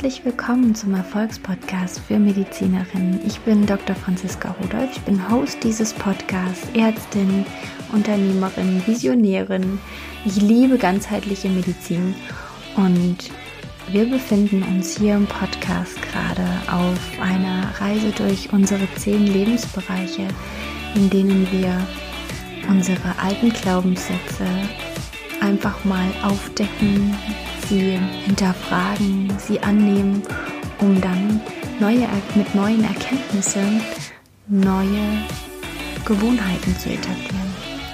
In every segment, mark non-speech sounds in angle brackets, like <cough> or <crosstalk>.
Herzlich willkommen zum Erfolgspodcast für Medizinerinnen. Ich bin Dr. Franziska Rudolph, ich bin Host dieses Podcasts, Ärztin, Unternehmerin, Visionärin. Ich liebe ganzheitliche Medizin und wir befinden uns hier im Podcast gerade auf einer Reise durch unsere zehn Lebensbereiche, in denen wir unsere alten Glaubenssätze einfach mal aufdecken, sie hinterfragen, sie annehmen, um dann neue, mit neuen Erkenntnissen neue Gewohnheiten zu etablieren.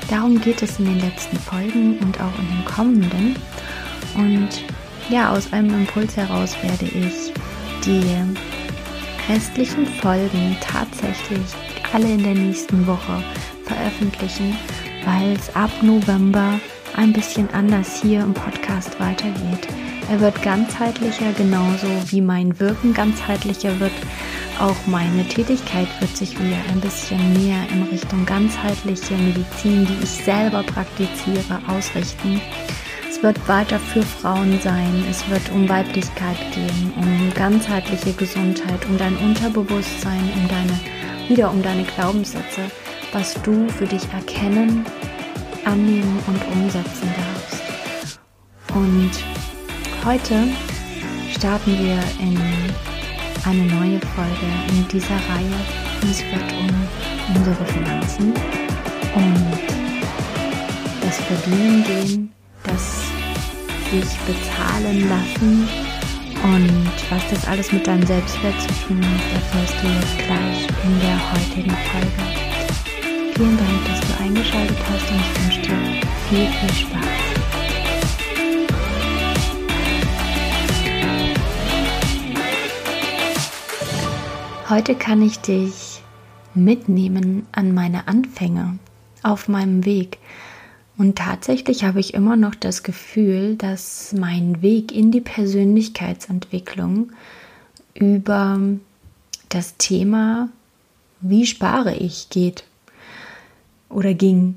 Darum geht es in den letzten Folgen und auch in den kommenden. Und ja, aus einem Impuls heraus werde ich die restlichen Folgen tatsächlich alle in der nächsten Woche veröffentlichen, weil es ab November ein bisschen anders hier im Podcast weitergeht. Er wird ganzheitlicher, genauso wie mein Wirken ganzheitlicher wird. Auch meine Tätigkeit wird sich wieder ein bisschen mehr in Richtung ganzheitliche Medizin, die ich selber praktiziere, ausrichten. Es wird weiter für Frauen sein, es wird um Weiblichkeit gehen, um ganzheitliche Gesundheit, um dein Unterbewusstsein, um deine, wieder um deine Glaubenssätze, was du für dich erkennen annehmen und umsetzen darfst. Und heute starten wir in eine neue Folge in dieser Reihe. Es wird um unsere Finanzen und das Verdienen gehen, das sich bezahlen lassen und was das alles mit deinem Selbstwert zu tun hat, erfährst du jetzt gleich in der heutigen Folge. Vielen Dank, dass du eingeschaltet hast und ich wünsche dir viel, viel Spaß. Heute kann ich dich mitnehmen an meine Anfänge auf meinem Weg. Und tatsächlich habe ich immer noch das Gefühl, dass mein Weg in die Persönlichkeitsentwicklung über das Thema, wie spare ich, geht oder ging.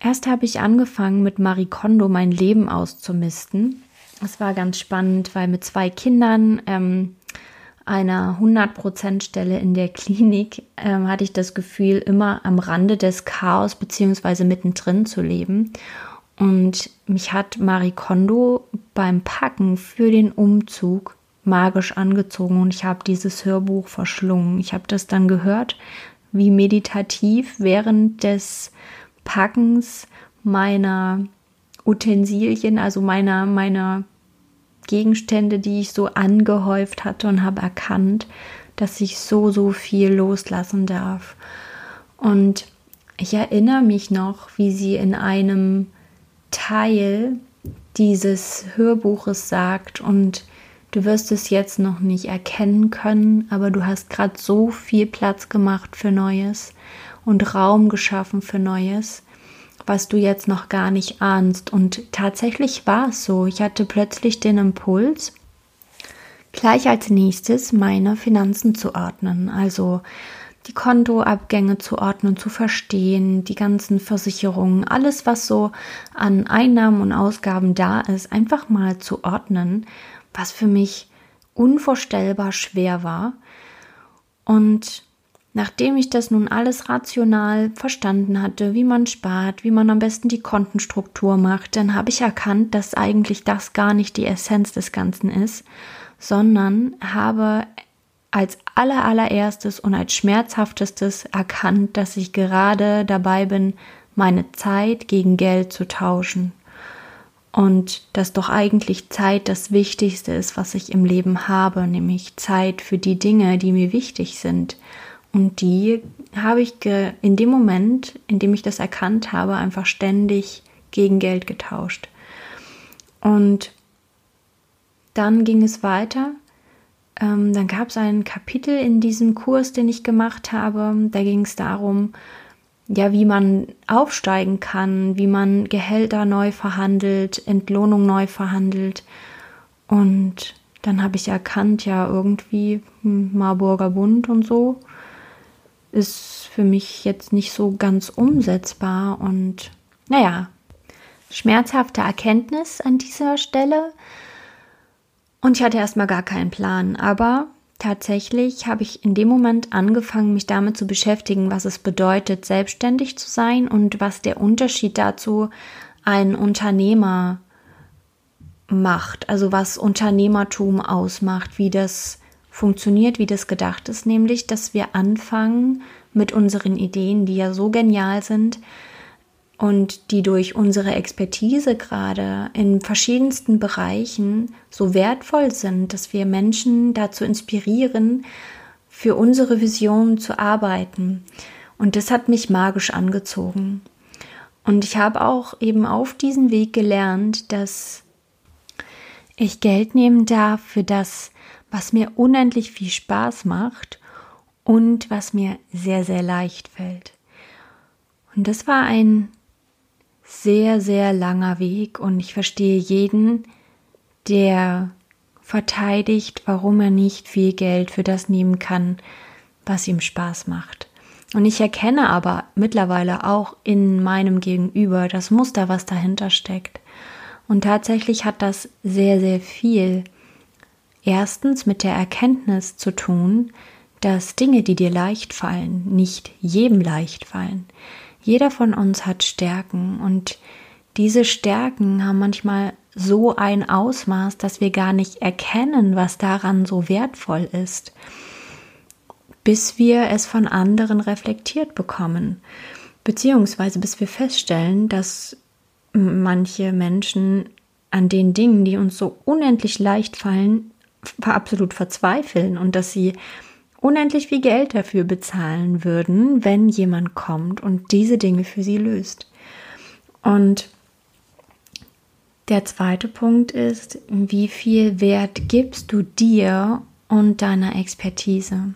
Erst habe ich angefangen, mit Marie Kondo mein Leben auszumisten. Es war ganz spannend, weil mit zwei Kindern, ähm, einer 100%-Stelle in der Klinik, ähm, hatte ich das Gefühl, immer am Rande des Chaos bzw. mittendrin zu leben. Und mich hat Marie Kondo beim Packen für den Umzug magisch angezogen und ich habe dieses Hörbuch verschlungen. Ich habe das dann gehört, wie meditativ während des Packens meiner Utensilien, also meiner, meiner Gegenstände, die ich so angehäuft hatte und habe erkannt, dass ich so, so viel loslassen darf. Und ich erinnere mich noch, wie sie in einem Teil dieses Hörbuches sagt und Du wirst es jetzt noch nicht erkennen können, aber du hast gerade so viel Platz gemacht für Neues und Raum geschaffen für Neues, was du jetzt noch gar nicht ahnst. Und tatsächlich war es so. Ich hatte plötzlich den Impuls, gleich als nächstes meine Finanzen zu ordnen. Also die Kontoabgänge zu ordnen, zu verstehen, die ganzen Versicherungen, alles, was so an Einnahmen und Ausgaben da ist, einfach mal zu ordnen was für mich unvorstellbar schwer war. Und nachdem ich das nun alles rational verstanden hatte, wie man spart, wie man am besten die Kontenstruktur macht, dann habe ich erkannt, dass eigentlich das gar nicht die Essenz des Ganzen ist, sondern habe als allerallererstes und als schmerzhaftestes erkannt, dass ich gerade dabei bin, meine Zeit gegen Geld zu tauschen und dass doch eigentlich Zeit das Wichtigste ist, was ich im Leben habe, nämlich Zeit für die Dinge, die mir wichtig sind. Und die habe ich in dem Moment, in dem ich das erkannt habe, einfach ständig gegen Geld getauscht. Und dann ging es weiter. Ähm, dann gab es ein Kapitel in diesem Kurs, den ich gemacht habe. Da ging es darum, ja, wie man aufsteigen kann, wie man Gehälter neu verhandelt, Entlohnung neu verhandelt. Und dann habe ich erkannt, ja, irgendwie Marburger Bund und so ist für mich jetzt nicht so ganz umsetzbar. Und naja, schmerzhafte Erkenntnis an dieser Stelle. Und ich hatte erstmal gar keinen Plan, aber tatsächlich habe ich in dem Moment angefangen, mich damit zu beschäftigen, was es bedeutet, selbstständig zu sein und was der Unterschied dazu ein Unternehmer macht, also was Unternehmertum ausmacht, wie das funktioniert, wie das gedacht ist, nämlich, dass wir anfangen mit unseren Ideen, die ja so genial sind und die durch unsere Expertise gerade in verschiedensten Bereichen so wertvoll sind, dass wir Menschen dazu inspirieren, für unsere Vision zu arbeiten. Und das hat mich magisch angezogen. Und ich habe auch eben auf diesem Weg gelernt, dass ich Geld nehmen darf für das, was mir unendlich viel Spaß macht und was mir sehr, sehr leicht fällt. Und das war ein sehr, sehr langer Weg und ich verstehe jeden, der verteidigt, warum er nicht viel Geld für das nehmen kann, was ihm Spaß macht. Und ich erkenne aber mittlerweile auch in meinem Gegenüber das Muster, was dahinter steckt. Und tatsächlich hat das sehr, sehr viel erstens mit der Erkenntnis zu tun, dass Dinge, die dir leicht fallen, nicht jedem leicht fallen. Jeder von uns hat Stärken und diese Stärken haben manchmal so ein Ausmaß, dass wir gar nicht erkennen, was daran so wertvoll ist, bis wir es von anderen reflektiert bekommen, beziehungsweise bis wir feststellen, dass manche Menschen an den Dingen, die uns so unendlich leicht fallen, absolut verzweifeln und dass sie unendlich viel Geld dafür bezahlen würden, wenn jemand kommt und diese Dinge für sie löst. Und der zweite Punkt ist, wie viel Wert gibst du dir und deiner Expertise?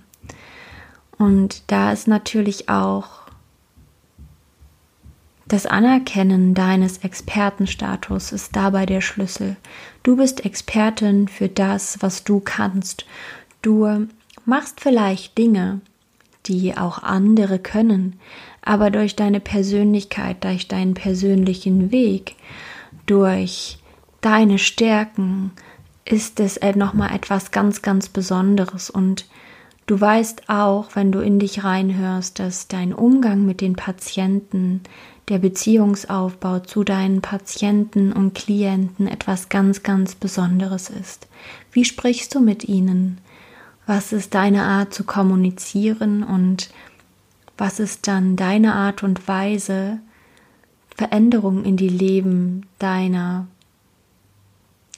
Und da ist natürlich auch das Anerkennen deines Expertenstatus ist dabei der Schlüssel. Du bist Expertin für das, was du kannst. Du machst vielleicht Dinge, die auch andere können, aber durch deine Persönlichkeit, durch deinen persönlichen Weg, durch deine Stärken ist es nochmal etwas ganz, ganz Besonderes und Du weißt auch, wenn du in dich reinhörst, dass dein Umgang mit den Patienten, der Beziehungsaufbau zu deinen Patienten und Klienten etwas ganz, ganz Besonderes ist. Wie sprichst du mit ihnen? Was ist deine Art zu kommunizieren und was ist dann deine Art und Weise, Veränderungen in die Leben deiner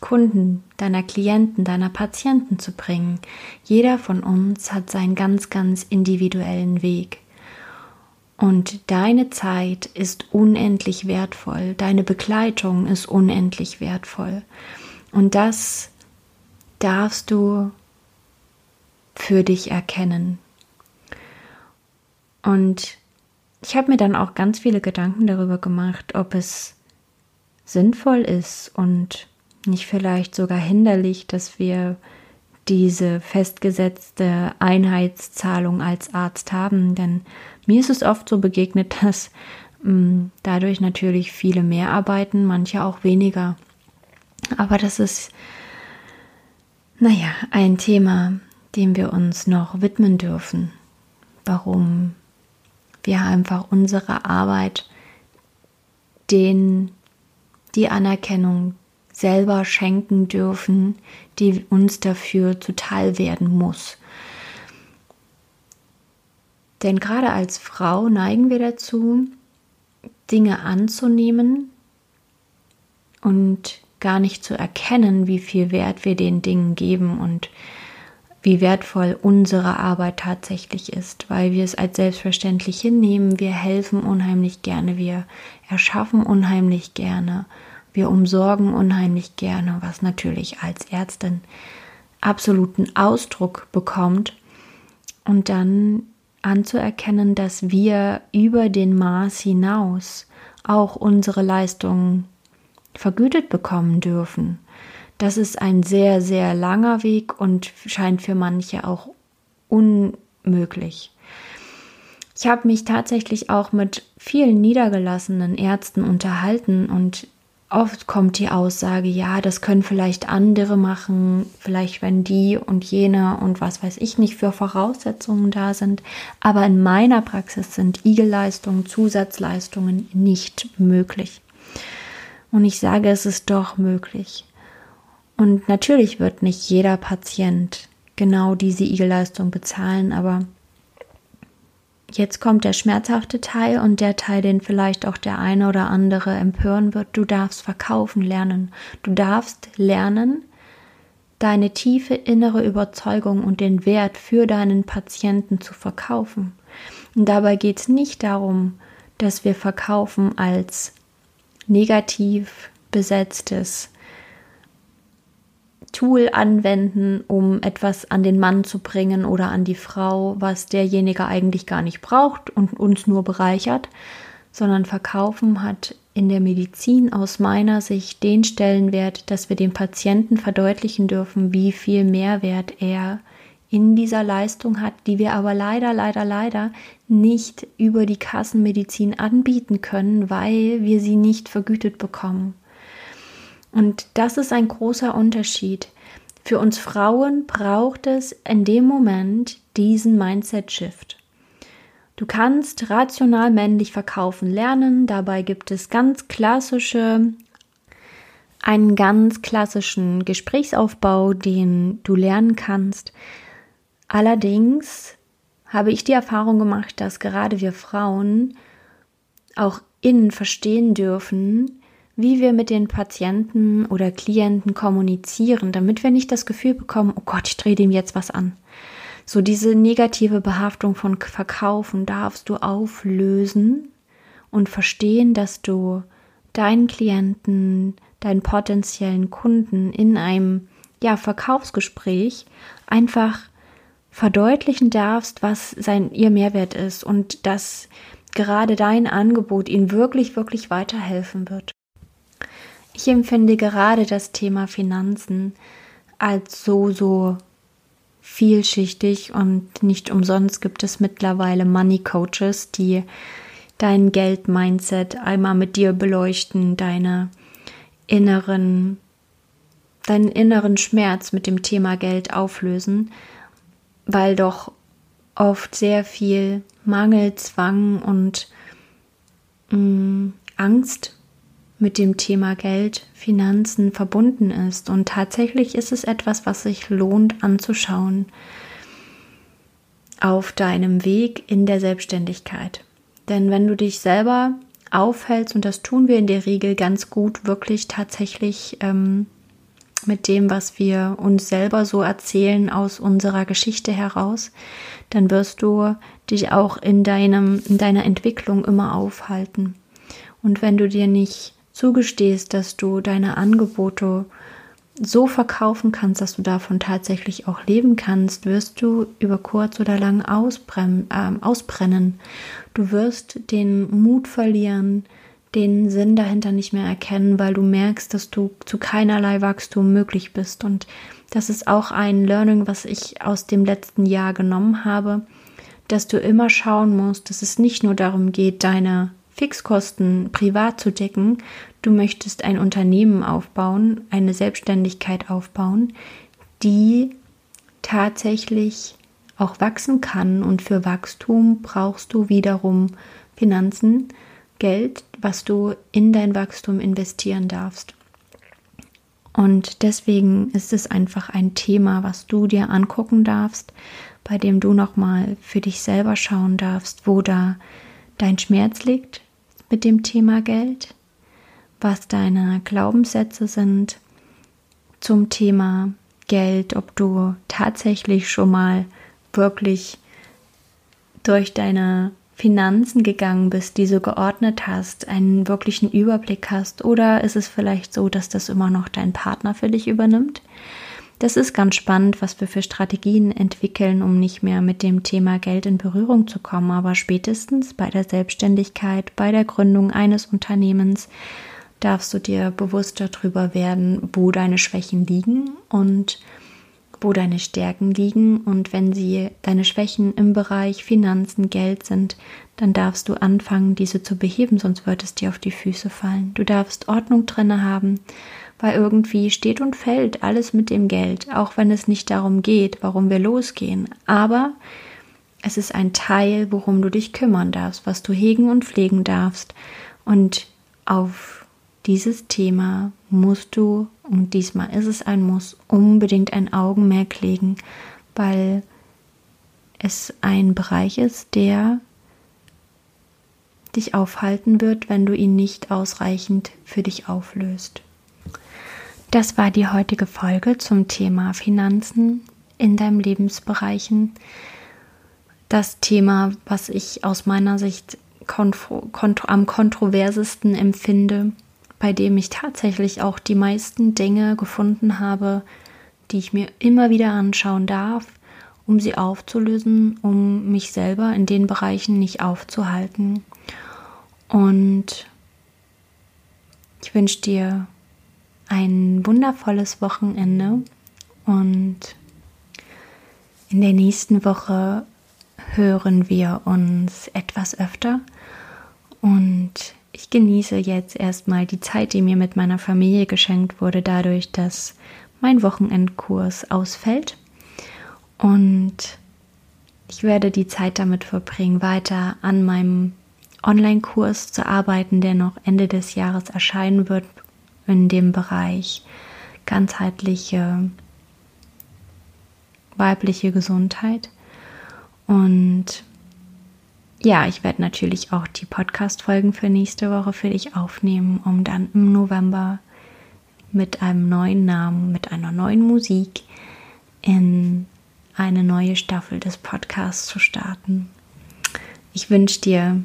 Kunden, deiner Klienten, deiner Patienten zu bringen. Jeder von uns hat seinen ganz, ganz individuellen Weg. Und deine Zeit ist unendlich wertvoll, deine Begleitung ist unendlich wertvoll. Und das darfst du für dich erkennen. Und ich habe mir dann auch ganz viele Gedanken darüber gemacht, ob es sinnvoll ist und nicht vielleicht sogar hinderlich, dass wir diese festgesetzte Einheitszahlung als Arzt haben, denn mir ist es oft so begegnet, <laughs> dass mh, mm, dadurch natürlich viele mehr arbeiten, manche auch weniger. Aber das ist, naja, ein Thema, dem wir uns noch widmen dürfen. Warum wir einfach unsere Arbeit den die Anerkennung selber schenken dürfen, die uns dafür zuteil werden muss. Denn gerade als Frau neigen wir dazu, Dinge anzunehmen und gar nicht zu erkennen, wie viel Wert wir den Dingen geben und wie wertvoll unsere Arbeit tatsächlich ist, weil wir es als selbstverständlich hinnehmen. Wir helfen unheimlich gerne, wir erschaffen unheimlich gerne wir umsorgen unheimlich gerne, was natürlich als Ärztin absoluten Ausdruck bekommt. Und dann anzuerkennen, dass wir über den Maß hinaus auch unsere Leistungen vergütet bekommen dürfen. Das ist ein sehr, sehr langer Weg und scheint für manche auch unmöglich. Ich habe mich tatsächlich auch mit vielen niedergelassenen Ärzten unterhalten und Oft kommt die Aussage, ja, das können vielleicht andere machen, vielleicht wenn die und jene und was weiß ich nicht für Voraussetzungen da sind. Aber in meiner Praxis sind Igelleistungen, Zusatzleistungen nicht möglich. Und ich sage, es ist doch möglich. Und natürlich wird nicht jeder Patient genau diese Igelleistung bezahlen, aber Jetzt kommt der schmerzhafte Teil und der Teil, den vielleicht auch der eine oder andere empören wird. Du darfst verkaufen lernen. Du darfst lernen, deine tiefe innere Überzeugung und den Wert für deinen Patienten zu verkaufen. Und dabei geht es nicht darum, dass wir verkaufen als negativ besetztes Tool anwenden, um etwas an den Mann zu bringen oder an die Frau, was derjenige eigentlich gar nicht braucht und uns nur bereichert, sondern verkaufen hat in der Medizin aus meiner Sicht den Stellenwert, dass wir dem Patienten verdeutlichen dürfen, wie viel Mehrwert er in dieser Leistung hat, die wir aber leider, leider, leider nicht über die Kassenmedizin anbieten können, weil wir sie nicht vergütet bekommen. Und das ist ein großer Unterschied. Für uns Frauen braucht es in dem Moment diesen Mindset-Shift. Du kannst rational männlich verkaufen lernen. Dabei gibt es ganz klassische, einen ganz klassischen Gesprächsaufbau, den du lernen kannst. Allerdings habe ich die Erfahrung gemacht, dass gerade wir Frauen auch innen verstehen dürfen, wie wir mit den Patienten oder Klienten kommunizieren, damit wir nicht das Gefühl bekommen, oh Gott, ich drehe dem jetzt was an. So diese negative Behaftung von Verkaufen darfst du auflösen und verstehen, dass du deinen Klienten, deinen potenziellen Kunden in einem ja, Verkaufsgespräch einfach verdeutlichen darfst, was sein ihr Mehrwert ist und dass gerade dein Angebot ihnen wirklich, wirklich weiterhelfen wird. Ich empfinde gerade das Thema Finanzen als so, so vielschichtig und nicht umsonst gibt es mittlerweile Money Coaches, die dein Geld-Mindset einmal mit dir beleuchten, deine inneren, deinen inneren Schmerz mit dem Thema Geld auflösen, weil doch oft sehr viel Mangel, Zwang und mh, mm, Angst mit dem Thema Geld, Finanzen verbunden ist. Und tatsächlich ist es etwas, was sich lohnt anzuschauen auf deinem Weg in der Selbstständigkeit. Denn wenn du dich selber aufhältst, und das tun wir in der Regel ganz gut, wirklich tatsächlich ähm, mit dem, was wir uns selber so erzählen aus unserer Geschichte heraus, dann wirst du dich auch in deinem, in deiner Entwicklung immer aufhalten. Und wenn du dir nicht zugestehst, dass du deine Angebote so verkaufen kannst, dass du davon tatsächlich auch leben kannst, wirst du über kurz oder lang ausbrennen. Äh, ausbrennen. Du wirst den Mut verlieren, den Sinn dahinter nicht mehr erkennen, weil du merkst, dass du zu keinerlei Wachstum möglich bist. Und das ist auch ein Learning, was ich aus dem letzten Jahr genommen habe, dass du immer schauen musst, dass es nicht nur darum geht, deine Fixkosten privat zu decken, du möchtest ein Unternehmen aufbauen, eine Selbstständigkeit aufbauen, die tatsächlich auch wachsen kann. Und für Wachstum brauchst du wiederum Finanzen, Geld, was du in dein Wachstum investieren darfst. Und deswegen ist es einfach ein Thema, was du dir angucken darfst, bei dem du nochmal für dich selber schauen darfst, wo da dein Schmerz liegt, mit dem Thema Geld, was deine Glaubenssätze sind zum Thema Geld, ob du tatsächlich schon mal wirklich durch deine Finanzen gegangen bist, diese geordnet hast, einen wirklichen Überblick hast, oder ist es vielleicht so, dass das immer noch dein Partner für dich übernimmt? Das ist ganz spannend, was wir für Strategien entwickeln, um nicht mehr mit dem Thema Geld in Berührung zu kommen. Aber spätestens bei der Selbstständigkeit, bei der Gründung eines Unternehmens darfst du dir bewusst darüber werden, wo deine Schwächen liegen und wo deine Stärken liegen und wenn sie deine Schwächen im Bereich Finanzen, Geld sind, dann darfst du anfangen, diese zu beheben, sonst wird es dir auf die Füße fallen. Du darfst Ordnung drinne haben, weil irgendwie steht und fällt alles mit dem Geld, auch wenn es nicht darum geht, warum wir losgehen. Aber es ist ein Teil, worum du dich kümmern darfst, was du hegen und pflegen darfst. Und auf dieses Thema musst du, und diesmal ist es ein Muss, unbedingt ein Augenmerk legen, weil es ein Bereich ist, der dich aufhalten wird, wenn du ihn nicht ausreichend für dich auflöst. Das war die heutige Folge zum Thema Finanzen in deinem Lebensbereichen. Das Thema, was ich aus meiner Sicht kontro kontro am kontroversesten empfinde, bei dem ich tatsächlich auch die meisten Dinge gefunden habe, die ich mir immer wieder anschauen darf, um sie aufzulösen, um mich selber in den Bereichen nicht aufzuhalten. Und ich wünsche dir ein wundervolles Wochenende und in der nächsten Woche hören wir uns etwas öfter und ich genieße jetzt erstmal die Zeit, die mir mit meiner Familie geschenkt wurde, dadurch, dass mein Wochenendkurs ausfällt und ich werde die Zeit damit verbringen, weiter an meinem Online-Kurs zu arbeiten, der noch Ende des Jahres erscheinen wird in dem Bereich ganzheitliche weibliche Gesundheit. Und ja, ich werde natürlich auch die Podcast-Folgen für nächste Woche für dich aufnehmen, um dann im November mit einem neuen Namen, mit einer neuen Musik in eine neue Staffel des Podcasts zu starten. Ich wünsche dir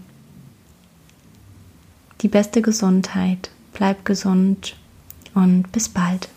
die beste Gesundheit bleib gesund und bis bald.